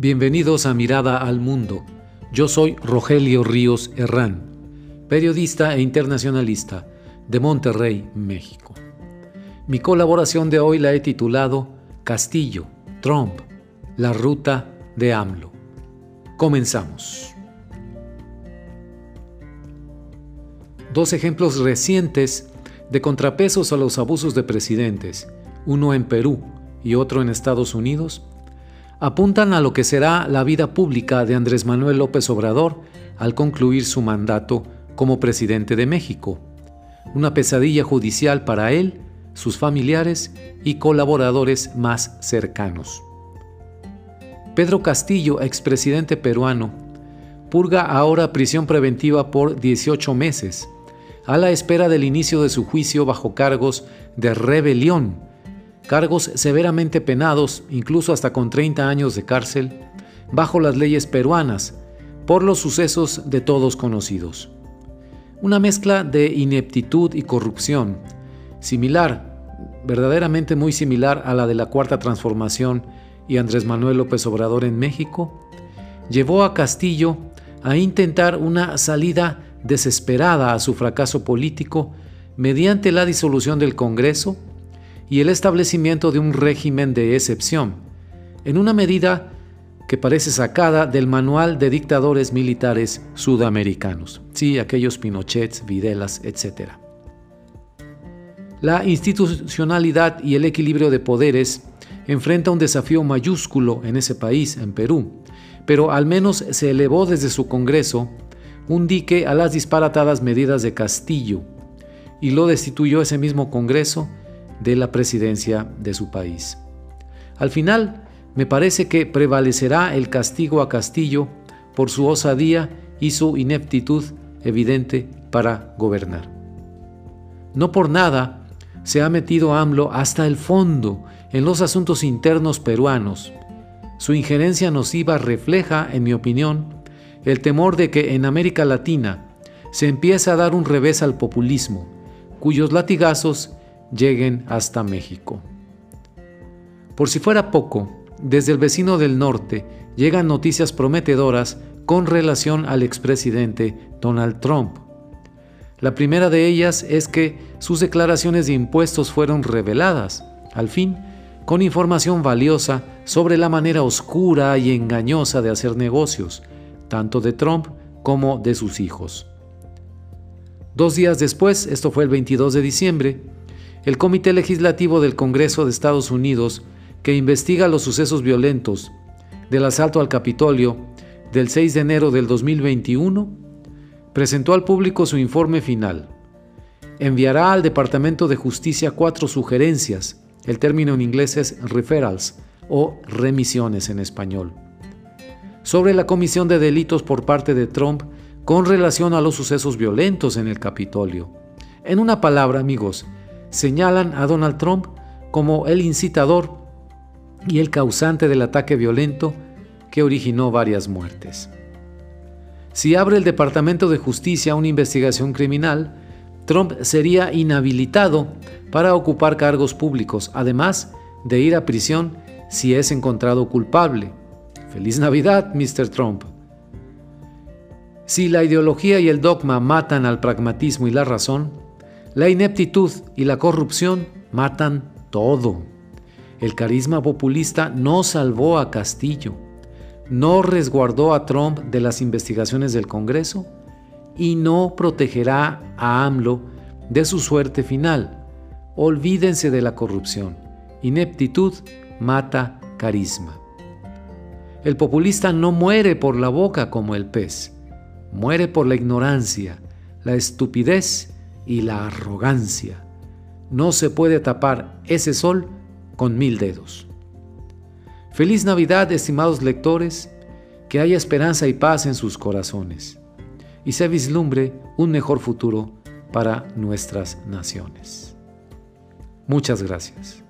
Bienvenidos a Mirada al Mundo. Yo soy Rogelio Ríos Herrán, periodista e internacionalista de Monterrey, México. Mi colaboración de hoy la he titulado Castillo, Trump, la ruta de AMLO. Comenzamos. Dos ejemplos recientes de contrapesos a los abusos de presidentes, uno en Perú y otro en Estados Unidos, apuntan a lo que será la vida pública de Andrés Manuel López Obrador al concluir su mandato como presidente de México. Una pesadilla judicial para él, sus familiares y colaboradores más cercanos. Pedro Castillo, expresidente peruano, purga ahora prisión preventiva por 18 meses, a la espera del inicio de su juicio bajo cargos de rebelión cargos severamente penados, incluso hasta con 30 años de cárcel, bajo las leyes peruanas, por los sucesos de todos conocidos. Una mezcla de ineptitud y corrupción, similar, verdaderamente muy similar a la de la Cuarta Transformación y Andrés Manuel López Obrador en México, llevó a Castillo a intentar una salida desesperada a su fracaso político mediante la disolución del Congreso y el establecimiento de un régimen de excepción, en una medida que parece sacada del manual de dictadores militares sudamericanos, sí, aquellos Pinochets, Videlas, etc. La institucionalidad y el equilibrio de poderes enfrenta un desafío mayúsculo en ese país, en Perú, pero al menos se elevó desde su Congreso un dique a las disparatadas medidas de Castillo y lo destituyó ese mismo Congreso de la presidencia de su país. Al final, me parece que prevalecerá el castigo a Castillo por su osadía y su ineptitud evidente para gobernar. No por nada se ha metido AMLO hasta el fondo en los asuntos internos peruanos. Su injerencia nociva refleja, en mi opinión, el temor de que en América Latina se empiece a dar un revés al populismo, cuyos latigazos lleguen hasta México. Por si fuera poco, desde el vecino del norte llegan noticias prometedoras con relación al expresidente Donald Trump. La primera de ellas es que sus declaraciones de impuestos fueron reveladas, al fin, con información valiosa sobre la manera oscura y engañosa de hacer negocios, tanto de Trump como de sus hijos. Dos días después, esto fue el 22 de diciembre, el Comité Legislativo del Congreso de Estados Unidos, que investiga los sucesos violentos del asalto al Capitolio del 6 de enero del 2021, presentó al público su informe final. Enviará al Departamento de Justicia cuatro sugerencias, el término en inglés es referrals o remisiones en español, sobre la comisión de delitos por parte de Trump con relación a los sucesos violentos en el Capitolio. En una palabra, amigos, señalan a Donald Trump como el incitador y el causante del ataque violento que originó varias muertes. Si abre el Departamento de Justicia una investigación criminal, Trump sería inhabilitado para ocupar cargos públicos, además de ir a prisión si es encontrado culpable. Feliz Navidad, Mr. Trump. Si la ideología y el dogma matan al pragmatismo y la razón, la ineptitud y la corrupción matan todo. El carisma populista no salvó a Castillo, no resguardó a Trump de las investigaciones del Congreso y no protegerá a AMLO de su suerte final. Olvídense de la corrupción. Ineptitud mata carisma. El populista no muere por la boca como el pez, muere por la ignorancia, la estupidez y la arrogancia. No se puede tapar ese sol con mil dedos. Feliz Navidad, estimados lectores, que haya esperanza y paz en sus corazones y se vislumbre un mejor futuro para nuestras naciones. Muchas gracias.